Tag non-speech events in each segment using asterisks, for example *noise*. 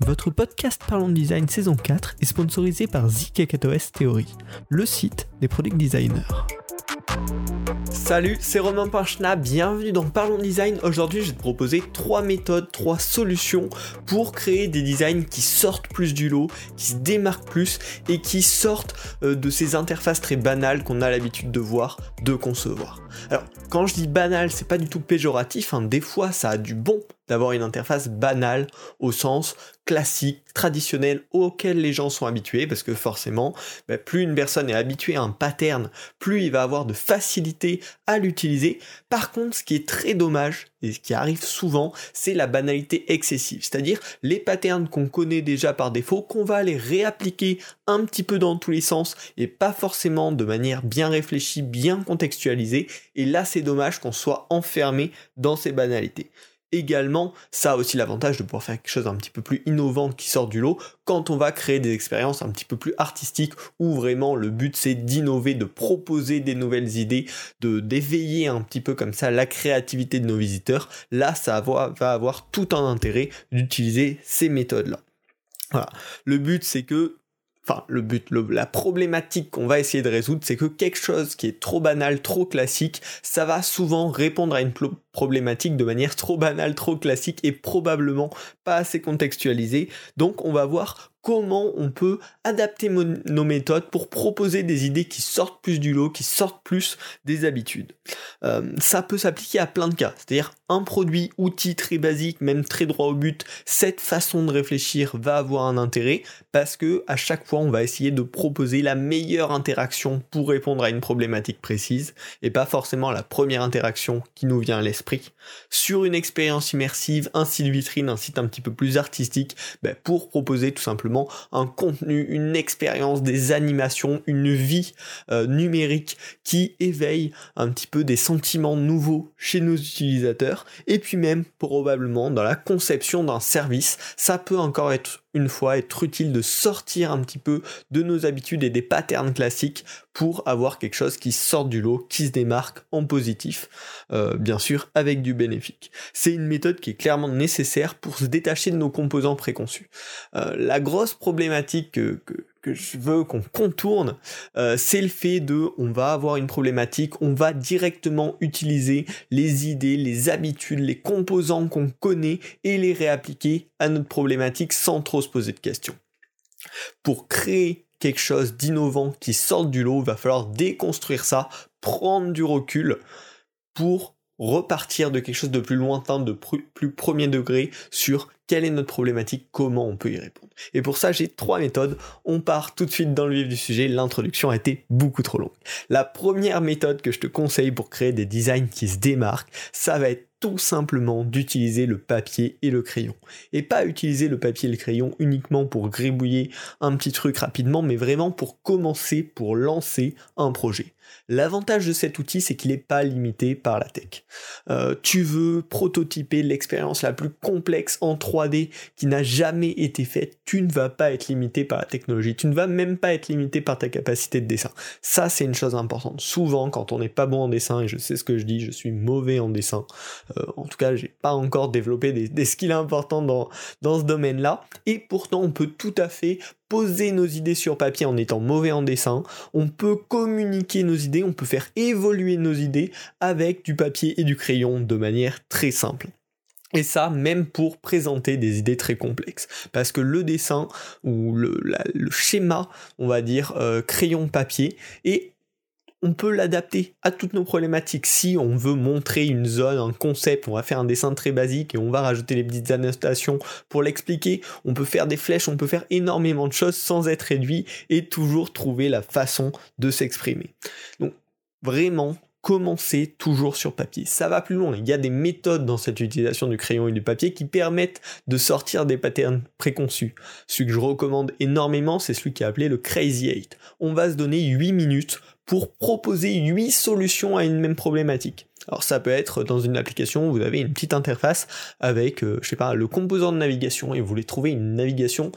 Votre podcast Parlons Design saison 4 est sponsorisé par ZKKOS Theory, le site des product designers. Salut, c'est Romain Pinchna, bienvenue dans Parlons Design. Aujourd'hui, je vais te proposer trois méthodes, trois solutions pour créer des designs qui sortent plus du lot, qui se démarquent plus et qui sortent euh, de ces interfaces très banales qu'on a l'habitude de voir, de concevoir. Alors, quand je dis banal, c'est pas du tout péjoratif, hein. des fois ça a du bon d'avoir une interface banale au sens classique, traditionnel, auquel les gens sont habitués, parce que forcément, bah, plus une personne est habituée à un pattern, plus il va avoir de facilité à l'utiliser. Par contre, ce qui est très dommage, et ce qui arrive souvent, c'est la banalité excessive, c'est-à-dire les patterns qu'on connaît déjà par défaut, qu'on va aller réappliquer un petit peu dans tous les sens, et pas forcément de manière bien réfléchie, bien contextualisée, et là c'est dommage qu'on soit enfermé dans ces banalités également, ça a aussi l'avantage de pouvoir faire quelque chose d'un petit peu plus innovant qui sort du lot quand on va créer des expériences un petit peu plus artistiques où vraiment le but c'est d'innover, de proposer des nouvelles idées, de d'éveiller un petit peu comme ça la créativité de nos visiteurs. Là, ça va, va avoir tout un intérêt d'utiliser ces méthodes-là. Voilà. Le but c'est que enfin le but, la problématique qu'on va essayer de résoudre, c'est que quelque chose qui est trop banal, trop classique, ça va souvent répondre à une problématique de manière trop banale, trop classique et probablement pas assez contextualisée. Donc on va voir comment on peut adapter nos méthodes pour proposer des idées qui sortent plus du lot, qui sortent plus des habitudes. Euh, ça peut s'appliquer à plein de cas, c'est-à-dire un produit, outil très basique, même très droit au but, cette façon de réfléchir va avoir un intérêt parce que à chaque fois on va essayer de proposer la meilleure interaction pour répondre à une problématique précise et pas forcément la première interaction qui nous vient à l'esprit. Sur une expérience immersive, un site vitrine, un site un petit peu plus artistique, ben, pour proposer tout simplement un contenu, une expérience, des animations, une vie euh, numérique qui éveille un petit peu des sentiments nouveaux chez nos utilisateurs. Et puis même probablement dans la conception d'un service, ça peut encore être une fois être utile de sortir un petit peu de nos habitudes et des patterns classiques pour avoir quelque chose qui sort du lot, qui se démarque en positif, euh, bien sûr avec du bénéfique. C'est une méthode qui est clairement nécessaire pour se détacher de nos composants préconçus. Euh, la grosse problématique que, je veux qu'on contourne, euh, c'est le fait de, on va avoir une problématique, on va directement utiliser les idées, les habitudes, les composants qu'on connaît et les réappliquer à notre problématique sans trop se poser de questions. Pour créer quelque chose d'innovant qui sorte du lot, il va falloir déconstruire ça, prendre du recul pour repartir de quelque chose de plus lointain, de plus premier degré sur quelle est notre problématique, comment on peut y répondre. Et pour ça, j'ai trois méthodes. On part tout de suite dans le vif du sujet. L'introduction a été beaucoup trop longue. La première méthode que je te conseille pour créer des designs qui se démarquent, ça va être tout simplement d'utiliser le papier et le crayon. Et pas utiliser le papier et le crayon uniquement pour gribouiller un petit truc rapidement, mais vraiment pour commencer, pour lancer un projet. L'avantage de cet outil, c'est qu'il n'est pas limité par la tech. Euh, tu veux prototyper l'expérience la plus complexe en 3D qui n'a jamais été faite, tu ne vas pas être limité par la technologie, tu ne vas même pas être limité par ta capacité de dessin. Ça, c'est une chose importante. Souvent, quand on n'est pas bon en dessin, et je sais ce que je dis, je suis mauvais en dessin, euh, en tout cas, j'ai pas encore développé des, skills importants dans, dans ce domaine-là, et pourtant, on peut tout à fait poser nos idées sur papier en étant mauvais en dessin, on peut communiquer nos idées, on peut faire évoluer nos idées avec du papier et du crayon de manière très simple. Et ça, même pour présenter des idées très complexes. Parce que le dessin, ou le, schéma, on va dire, euh, crayon-papier, est on peut l'adapter à toutes nos problématiques. Si on veut montrer une zone, un concept, on va faire un dessin très basique et on va rajouter les petites annotations pour l'expliquer. On peut faire des flèches, on peut faire énormément de choses sans être réduit et toujours trouver la façon de s'exprimer. Donc vraiment, commencer toujours sur papier. Ça va plus loin. Il y a des méthodes dans cette utilisation du crayon et du papier qui permettent de sortir des patterns préconçus. Celui que je recommande énormément, c'est celui qui est appelé le Crazy 8. On va se donner 8 minutes pour proposer 8 solutions à une même problématique. Alors ça peut être dans une application, vous avez une petite interface avec, euh, je sais pas, le composant de navigation et vous voulez trouver une navigation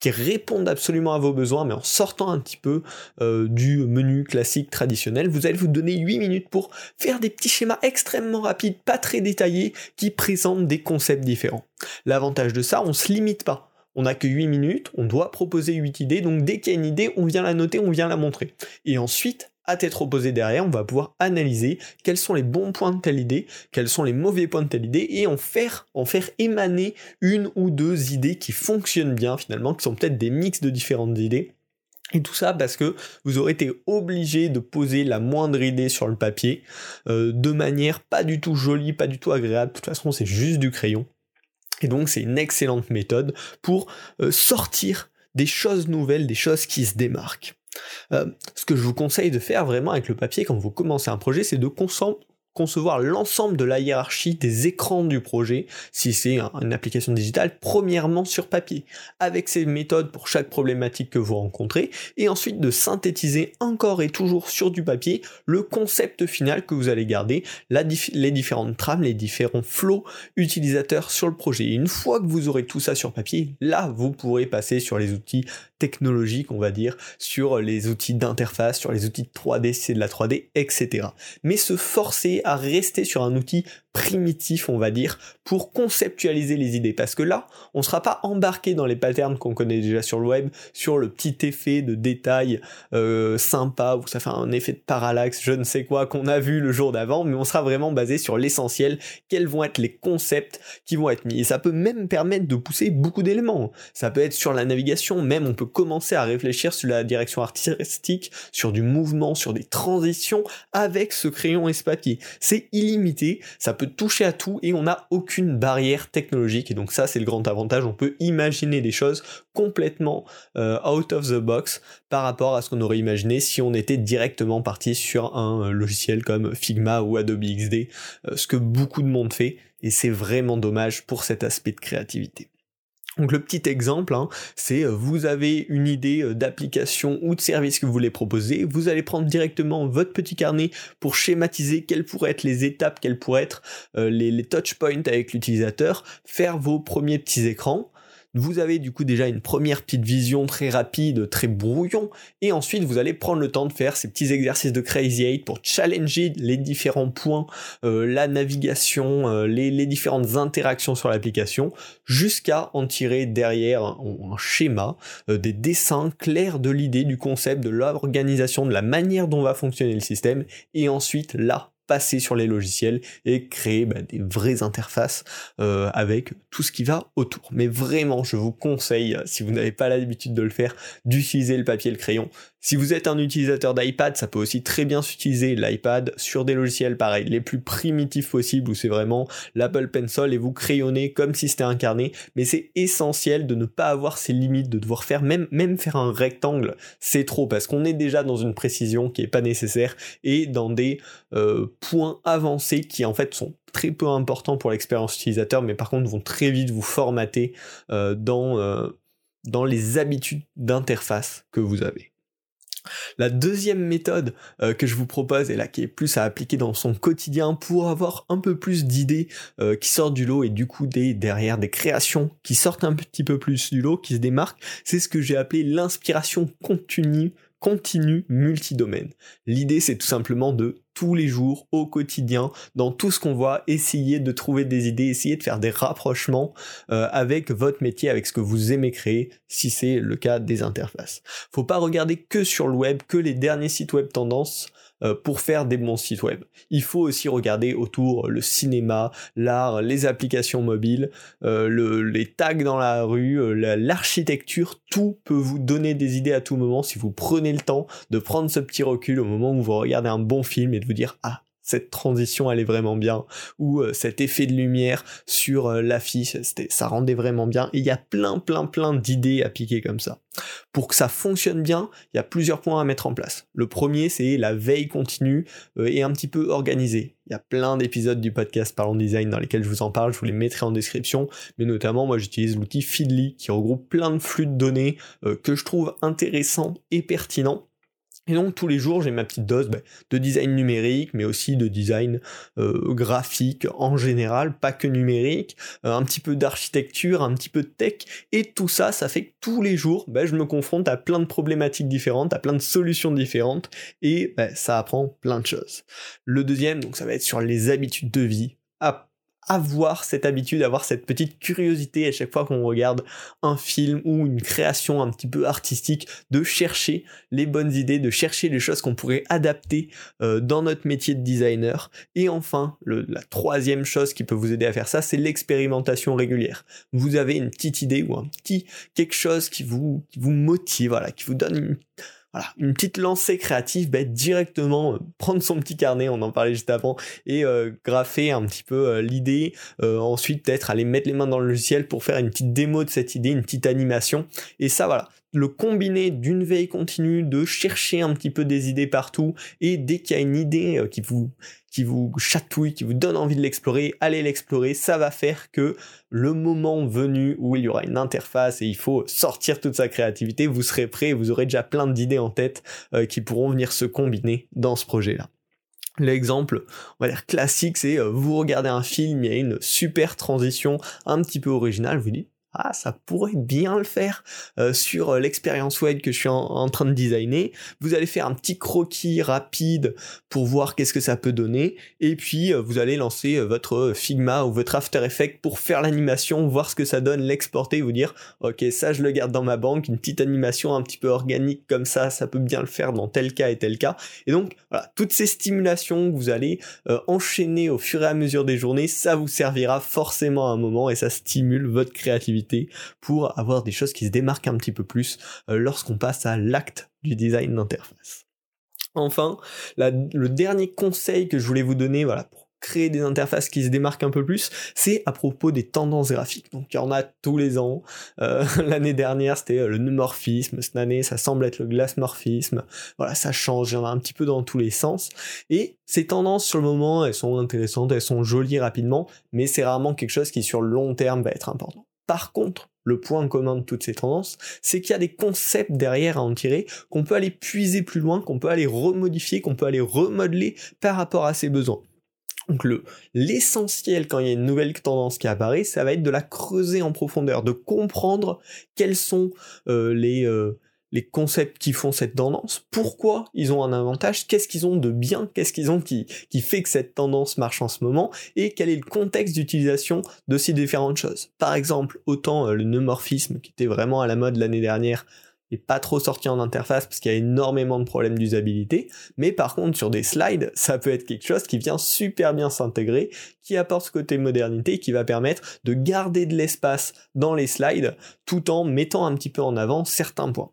qui répondent absolument à vos besoins, mais en sortant un petit peu euh, du menu classique traditionnel. Vous allez vous donner 8 minutes pour faire des petits schémas extrêmement rapides, pas très détaillés, qui présentent des concepts différents. L'avantage de ça, on se limite pas. On n'a que 8 minutes, on doit proposer 8 idées, donc dès qu'il y a une idée, on vient la noter, on vient la montrer. Et ensuite, à tête reposée derrière, on va pouvoir analyser quels sont les bons points de telle idée, quels sont les mauvais points de telle idée, et en faire, en faire émaner une ou deux idées qui fonctionnent bien finalement, qui sont peut-être des mix de différentes idées. Et tout ça parce que vous aurez été obligé de poser la moindre idée sur le papier euh, de manière pas du tout jolie, pas du tout agréable. De toute façon, c'est juste du crayon. Et donc, c'est une excellente méthode pour euh, sortir des choses nouvelles, des choses qui se démarquent. Euh, ce que je vous conseille de faire vraiment avec le papier quand vous commencez un projet, c'est de concevoir l'ensemble de la hiérarchie des écrans du projet, si c'est une application digitale, premièrement sur papier, avec ces méthodes pour chaque problématique que vous rencontrez, et ensuite de synthétiser encore et toujours sur du papier le concept final que vous allez garder, les différentes trames, les différents flots utilisateurs sur le projet. Et une fois que vous aurez tout ça sur papier, là, vous pourrez passer sur les outils technologiques, on va dire, sur les outils d'interface, sur les outils de 3D, c'est de la 3D, etc. Mais se forcer à rester sur un outil primitif, on va dire, pour conceptualiser les idées. Parce que là, on ne sera pas embarqué dans les patterns qu'on connaît déjà sur le web, sur le petit effet de détail euh, sympa, où ça fait un effet de parallaxe, je ne sais quoi, qu'on a vu le jour d'avant, mais on sera vraiment basé sur l'essentiel, quels vont être les concepts qui vont être mis. Et ça peut même permettre de pousser beaucoup d'éléments. Ça peut être sur la navigation, même on peut commencer à réfléchir sur la direction artistique, sur du mouvement, sur des transitions, avec ce crayon et ce papier. C'est illimité, ça peut toucher à tout et on n'a aucune barrière technologique. Et donc ça, c'est le grand avantage. On peut imaginer des choses complètement euh, out of the box par rapport à ce qu'on aurait imaginé si on était directement parti sur un euh, logiciel comme Figma ou Adobe XD, euh, ce que beaucoup de monde fait. Et c'est vraiment dommage pour cet aspect de créativité. Donc le petit exemple, hein, c'est euh, vous avez une idée euh, d'application ou de service que vous voulez proposer, vous allez prendre directement votre petit carnet pour schématiser quelles pourraient être les étapes, quels pourraient être euh, les, les touch points avec l'utilisateur, faire vos premiers petits écrans, vous avez du coup déjà une première petite vision très rapide, très brouillon, et ensuite vous allez prendre le temps de faire ces petits exercices de Crazy 8 pour challenger les différents points, euh, la navigation, euh, les, différentes interactions sur l'application, jusqu'à en tirer derrière un, schéma, euh, des dessins clairs de l'idée, du concept, de l'organisation, de la manière dont va fonctionner le système, et ensuite là, passer sur les logiciels et créer bah, des vraies interfaces euh, avec tout ce qui va autour. Mais vraiment, je vous conseille, si vous n'avez pas l'habitude de le faire, d'utiliser le papier et le crayon. Si vous êtes un utilisateur d'iPad, ça peut aussi très bien s'utiliser l'iPad sur des logiciels pareils, les plus primitifs possibles, où c'est vraiment l'Apple Pencil et vous crayonnez comme si c'était un carnet, mais c'est essentiel de ne pas avoir ces limites, de devoir faire même, même faire un rectangle, c'est trop, parce qu'on est déjà dans une précision qui est pas nécessaire, et dans des euh, points avancés qui en fait sont très peu importants pour l'expérience utilisateur, mais par contre vont très vite vous formater euh, dans, euh, dans les habitudes d'interface que vous avez. La deuxième méthode euh, que je vous propose, et là qui est plus à appliquer dans son quotidien pour avoir un peu plus d'idées euh, qui sortent du lot et du coup derrière des créations qui sortent un petit peu plus du lot, qui se démarquent, c'est ce que j'ai appelé l'inspiration continue continue multidomaine. L'idée c'est tout simplement de tous les jours, au quotidien, dans tout ce qu'on voit, essayer de trouver des idées, essayer de faire des rapprochements euh, avec votre métier, avec ce que vous aimez créer, si c'est le cas des interfaces. Faut pas regarder que sur le web, que les derniers sites web tendances, pour faire des bons sites web. Il faut aussi regarder autour le cinéma, l'art, les applications mobiles, euh, les tags dans la rue, euh, l'architecture, tout peut vous donner des idées à tout moment si vous prenez le temps de prendre ce petit recul au moment où vous regardez un bon film et de vous dire ah cette transition est vraiment bien, ou euh, cet effet de lumière sur euh, l'affiche, ça rendait vraiment bien, et il y a plein plein plein d'idées appliquées comme ça. Pour que ça fonctionne bien, il y a plusieurs points à mettre en place. Le premier, c'est la veille continue euh, et un petit peu organisée. Il y a plein d'épisodes du podcast Parlons Design dans lesquels je vous en parle, je vous les mettrai en description, mais notamment moi j'utilise l'outil Feedly qui regroupe plein de flux de données que je trouve intéressants et pertinents Et donc tous les jours, j'ai ma petite dose bah, de design numérique, mais aussi de design euh, graphique en général, pas que numérique, euh, un petit peu d'architecture, un petit peu de tech, et tout ça, ça fait que tous les jours, bah, je me confronte à plein de problématiques différentes, à plein de solutions différentes, et bah, ça apprend plein de choses. Le deuxième, donc ça va être sur les habitudes de vie. Avoir cette habitude, avoir cette petite curiosité à chaque fois qu'on regarde un film ou une création un petit peu artistique, de chercher les bonnes idées, de chercher les choses qu'on pourrait adapter euh, dans notre métier de designer. Et enfin, la troisième chose qui peut vous aider à faire ça, c'est l'expérimentation régulière. Vous avez une petite idée ou un petit quelque chose qui vous, qui vous motive, voilà, qui vous donne une voilà, une petite lancée créative, bah, directement euh, prendre son petit carnet, on en parlait juste avant, et euh, graffer un petit peu euh, l'idée, ensuite peut-être aller mettre les mains dans le logiciel pour faire une petite démo de cette idée, une petite animation, et ça voilà, le combiner d'une veille continue, de chercher un petit peu des idées partout, et dès qu'il y a une idée qui vous qui vous chatouille, qui vous donne envie de l'explorer, allez l'explorer, ça va faire que le moment venu où il y aura une interface et il faut sortir toute sa créativité, vous serez prêt, vous aurez déjà plein d'idées en tête euh, qui pourront venir se combiner dans ce projet-là. L'exemple, on va dire classique, c'est euh, vous regardez un film, il y a une super transition un petit peu originale, vous dites ah ça pourrait bien le faire euh, sur euh, l'expérience web que je suis en, train de designer. Vous allez faire un petit croquis rapide pour voir qu'est-ce que ça peut donner et puis euh, vous allez lancer votre Figma ou votre After Effects pour faire l'animation, voir ce que ça donne, l'exporter, vous dire ok ça je le garde dans ma banque, une petite animation un petit peu organique comme ça, ça peut bien le faire dans tel cas et tel cas. Et donc voilà, toutes ces stimulations que vous allez enchaîner au fur et à mesure des journées, ça vous servira forcément à un moment et ça stimule votre créativité pour avoir des choses qui se démarquent un petit peu plus euh, lorsqu'on passe à l'acte du design d'interface. Enfin, le dernier conseil que je voulais vous donner, voilà, pour créer des interfaces qui se démarquent un peu plus, c'est à propos des tendances graphiques. Donc il y en a tous les ans. Euh, *laughs* l'année dernière c'était euh, le neumorphisme, cette année ça semble être le glassmorphisme. Voilà, ça change, il y en a un petit peu dans tous les sens. Et ces tendances sur le moment, elles sont intéressantes, elles sont jolies rapidement, mais c'est rarement quelque chose qui sur le long terme va être important. Par contre, le point commun de toutes ces tendances, c'est qu'il y a des concepts derrière à en tirer, qu'on peut aller puiser plus loin, qu'on peut aller remodifier, qu'on peut aller remodeler par rapport à ses besoins. Donc l'essentiel quand il y a une nouvelle tendance qui apparaît, ça va être de la creuser en profondeur, de comprendre quels sont euh, les, euh, les concepts qui font cette tendance, pourquoi ils ont un avantage, qu'est-ce qu'ils ont de bien, qu'est-ce qu'ils ont qui, fait que cette tendance marche en ce moment, et quel est le contexte d'utilisation de ces différentes choses. Par exemple, autant euh, le neumorphisme qui était vraiment à la mode l'année dernière, et pas trop sorti en interface parce qu'il y a énormément de problèmes d'usabilité, mais par contre sur des slides, ça peut être quelque chose qui vient super bien s'intégrer, qui apporte ce côté modernité, qui va permettre de garder de l'espace dans les slides tout en mettant un petit peu en avant certains points.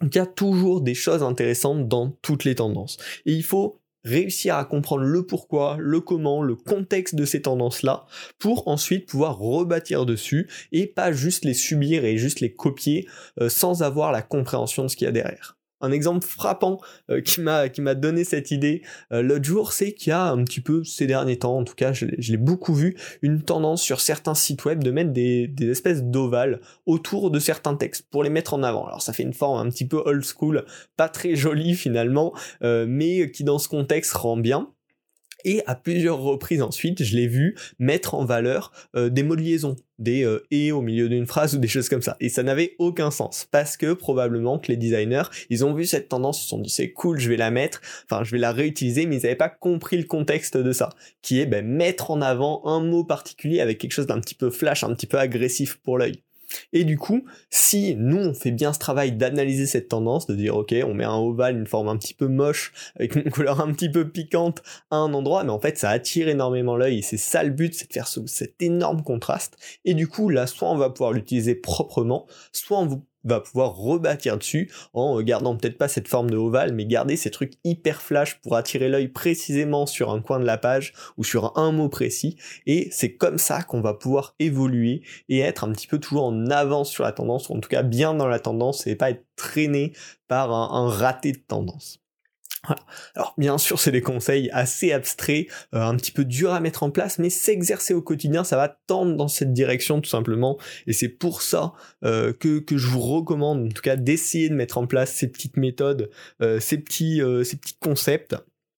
Donc il y a toujours des choses intéressantes dans toutes les tendances. Et il faut réussir à comprendre le pourquoi, le comment, le contexte de ces tendances-là, pour ensuite pouvoir rebâtir dessus et pas juste les subir et juste les copier euh, sans avoir la compréhension de ce qu'il y a derrière un exemple frappant euh, qui m'a donné cette idée euh, l'autre jour, c'est qu'il y a un petit peu ces derniers temps, en tout cas, je, l'ai beaucoup vu, une tendance sur certains sites web de mettre des, des espèces d'ovales autour de certains textes pour les mettre en avant. Alors ça fait une forme un petit peu old school, pas très jolie finalement, euh, mais qui dans ce contexte rend bien. Et à plusieurs reprises ensuite, je l'ai vu mettre en valeur euh, des mots de liaison, des euh, et au milieu d'une phrase ou des choses comme ça. Et ça n'avait aucun sens parce que probablement que les designers, ils ont vu cette tendance, ils se sont dit c'est cool, je vais la mettre, enfin je vais la réutiliser, mais ils n'avaient pas compris le contexte de ça, qui est ben, mettre en avant un mot particulier avec quelque chose d'un petit peu flash, un petit peu agressif pour l'œil. Et du coup, si nous on fait bien ce travail d'analyser cette tendance, de dire ok, on met un ovale, une forme un petit peu moche, avec une *laughs* couleur un petit peu piquante à un endroit, mais en fait ça attire énormément l'œil et c'est ça le but, c'est de faire cet énorme contraste. Et du coup, là, soit on va pouvoir l'utiliser proprement, soit on vous va pouvoir rebâtir dessus en gardant peut-être pas cette forme de ovale, mais garder ces trucs hyper flash pour attirer l'œil précisément sur un coin de la page ou sur un mot précis. Et c'est comme ça qu'on va pouvoir évoluer et être un petit peu toujours en avance sur la tendance, ou en tout cas bien dans la tendance et pas être traîné par un, un raté de tendance. Alors bien sûr, c'est des conseils assez abstraits, euh, un petit peu durs à mettre en place, mais s'exercer au quotidien, ça va tendre dans cette direction tout simplement. Et c'est pour ça euh, que, que je vous recommande, en tout cas, d'essayer de mettre en place ces petites méthodes, euh, ces petits, ces petits concepts.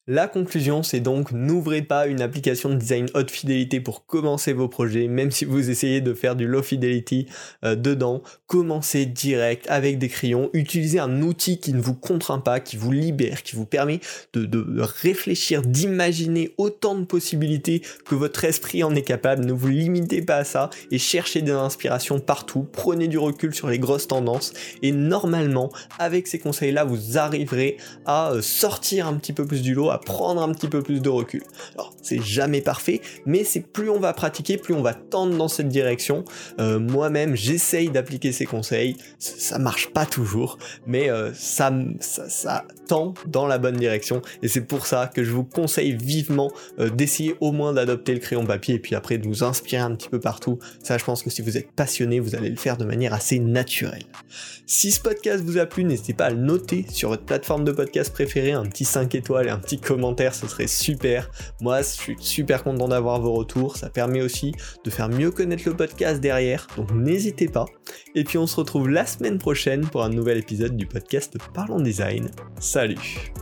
La conclusion, c'est donc n'ouvrez pas une application de design haute fidélité pour commencer vos projets, même si vous essayez de faire du low fidelity euh, dedans. Commencez direct avec des crayons. Utilisez un outil qui ne vous contraint pas, qui vous libère, qui vous permet de, réfléchir, d'imaginer autant de possibilités que votre esprit en est capable. Ne vous limitez pas à ça et cherchez des inspirations partout. Prenez du recul sur les grosses tendances et normalement, avec ces conseils-là, vous arriverez à euh, sortir un petit peu plus du lot prendre un petit peu plus de recul. Alors, c'est jamais parfait, mais c'est plus on va pratiquer, plus on va tendre dans cette direction. Euh, moi-même, j'essaye d'appliquer ces conseils. Ça, marche pas toujours, mais euh, ça, ça, tend dans la bonne direction. Et c'est pour ça que je vous conseille vivement euh, d'essayer au moins d'adopter le crayon papier et puis après de vous inspirer un petit peu partout. Ça, je pense que si vous êtes passionné, vous allez le faire de manière assez naturelle. Si ce podcast vous a plu, n'hésitez pas à le noter sur votre plateforme de podcast préférée, un petit 5 étoiles et un petit commentaire, ce serait super. Moi, je suis super content d'avoir vos retours. Ça permet aussi de faire mieux connaître le podcast derrière. Donc n'hésitez pas. Et puis on se retrouve la semaine prochaine pour un nouvel épisode du podcast Parlons Design. Salut.